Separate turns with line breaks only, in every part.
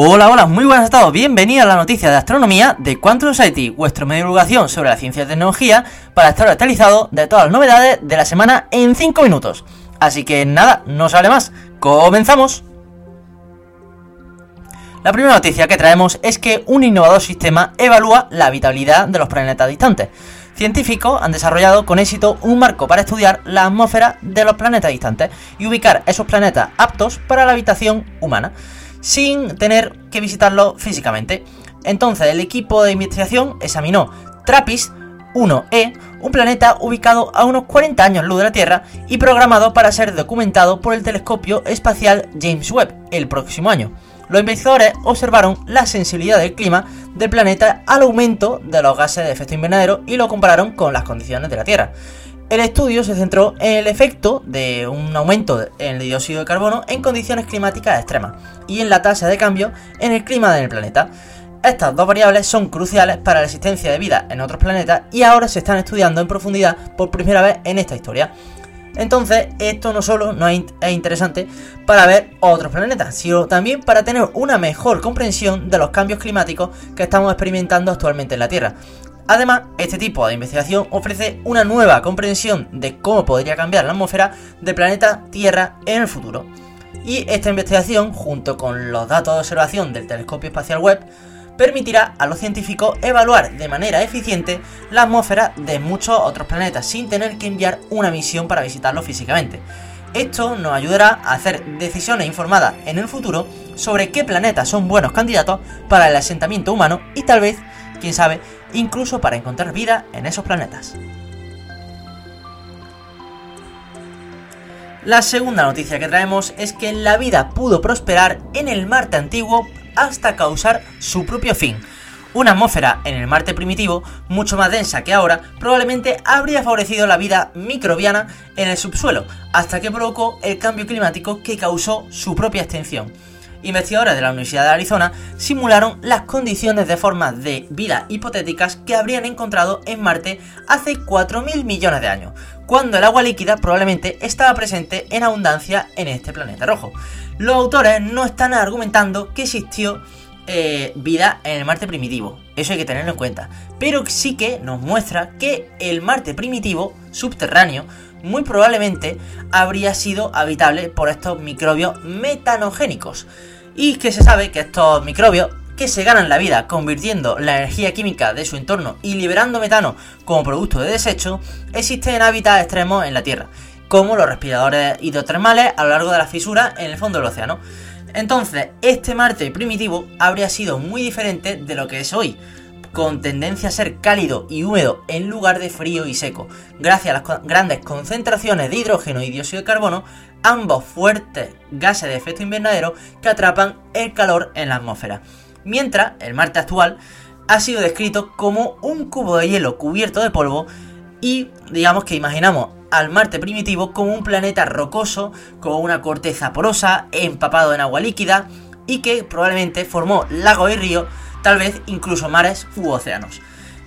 Hola, hola, muy buenas a todos. Bienvenidos a la noticia de astronomía de Quantum Society, vuestro medio de divulgación sobre la ciencia y tecnología para estar actualizado de todas las novedades de la semana en 5 minutos. Así que nada, no sale más. ¡Comenzamos! La primera noticia que traemos es que un innovador sistema evalúa la habitabilidad de los planetas distantes. Científicos han desarrollado con éxito un marco para estudiar la atmósfera de los planetas distantes y ubicar esos planetas aptos para la habitación humana sin tener que visitarlo físicamente. Entonces el equipo de investigación examinó Trappist 1e, un planeta ubicado a unos 40 años luz de la Tierra y programado para ser documentado por el telescopio espacial James Webb el próximo año. Los investigadores observaron la sensibilidad del clima del planeta al aumento de los gases de efecto invernadero y lo compararon con las condiciones de la Tierra. El estudio se centró en el efecto de un aumento en el dióxido de carbono en condiciones climáticas extremas y en la tasa de cambio en el clima del planeta. Estas dos variables son cruciales para la existencia de vida en otros planetas y ahora se están estudiando en profundidad por primera vez en esta historia. Entonces, esto no solo es interesante para ver otros planetas, sino también para tener una mejor comprensión de los cambios climáticos que estamos experimentando actualmente en la Tierra. Además, este tipo de investigación ofrece una nueva comprensión de cómo podría cambiar la atmósfera del planeta Tierra en el futuro. Y esta investigación, junto con los datos de observación del telescopio espacial Webb, permitirá a los científicos evaluar de manera eficiente la atmósfera de muchos otros planetas sin tener que enviar una misión para visitarlos físicamente. Esto nos ayudará a hacer decisiones informadas en el futuro sobre qué planetas son buenos candidatos para el asentamiento humano y tal vez quién sabe, incluso para encontrar vida en esos planetas. La segunda noticia que traemos es que la vida pudo prosperar en el Marte antiguo hasta causar su propio fin. Una atmósfera en el Marte primitivo, mucho más densa que ahora, probablemente habría favorecido la vida microbiana en el subsuelo, hasta que provocó el cambio climático que causó su propia extinción investigadores de la Universidad de Arizona simularon las condiciones de formas de vida hipotéticas que habrían encontrado en Marte hace 4.000 millones de años, cuando el agua líquida probablemente estaba presente en abundancia en este planeta rojo. Los autores no están argumentando que existió eh, vida en el Marte primitivo, eso hay que tenerlo en cuenta, pero sí que nos muestra que el Marte primitivo, subterráneo, muy probablemente habría sido habitable por estos microbios metanogénicos. Y que se sabe que estos microbios que se ganan la vida convirtiendo la energía química de su entorno y liberando metano como producto de desecho, existen en hábitats extremos en la Tierra, como los respiradores hidrotermales a lo largo de las fisuras en el fondo del océano. Entonces, este Marte primitivo habría sido muy diferente de lo que es hoy, con tendencia a ser cálido y húmedo en lugar de frío y seco, gracias a las grandes concentraciones de hidrógeno y dióxido de carbono, ambos fuertes gases de efecto invernadero que atrapan el calor en la atmósfera. Mientras el Marte actual ha sido descrito como un cubo de hielo cubierto de polvo y digamos que imaginamos al Marte primitivo como un planeta rocoso con una corteza porosa, empapado en agua líquida y que probablemente formó lagos y ríos tal vez incluso mares u océanos.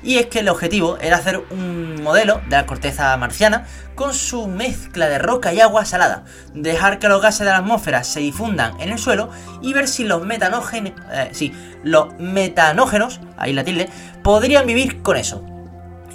Y es que el objetivo era hacer un modelo de la corteza marciana con su mezcla de roca y agua salada, dejar que los gases de la atmósfera se difundan en el suelo y ver si los metanógenos, eh, los metanógenos, ahí la tilde, podrían vivir con eso.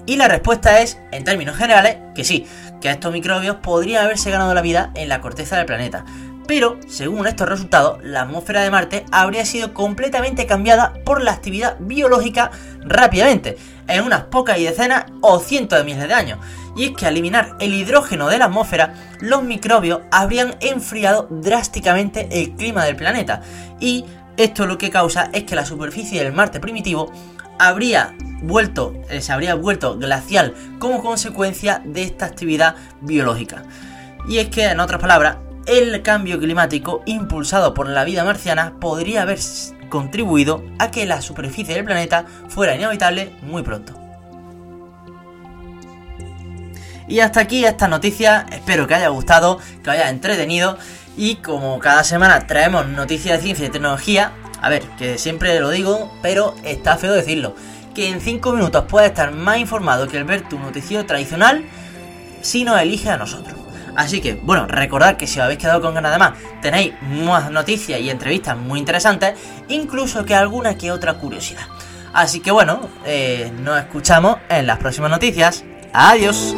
Y la respuesta es, en términos generales, que sí, que estos microbios podrían haberse ganado la vida en la corteza del planeta, pero, según estos resultados, la atmósfera de Marte habría sido completamente cambiada por la actividad biológica rápidamente, en unas pocas y decenas o cientos de miles de años. Y es que al eliminar el hidrógeno de la atmósfera, los microbios habrían enfriado drásticamente el clima del planeta. Y esto lo que causa es que la superficie del Marte primitivo habría vuelto, eh, se habría vuelto glacial como consecuencia de esta actividad biológica. Y es que, en otras palabras, el cambio climático impulsado por la vida marciana podría haber contribuido a que la superficie del planeta fuera inhabitable muy pronto. Y hasta aquí esta noticia, espero que haya gustado, que haya entretenido y como cada semana traemos noticias de ciencia y tecnología, a ver, que siempre lo digo, pero está feo decirlo, que en 5 minutos puedes estar más informado que el ver tu noticiero tradicional si nos elige a nosotros. Así que, bueno, recordad que si os habéis quedado con ganas de más, tenéis más noticias y entrevistas muy interesantes, incluso que alguna que otra curiosidad. Así que bueno, eh, nos escuchamos en las próximas noticias. Adiós.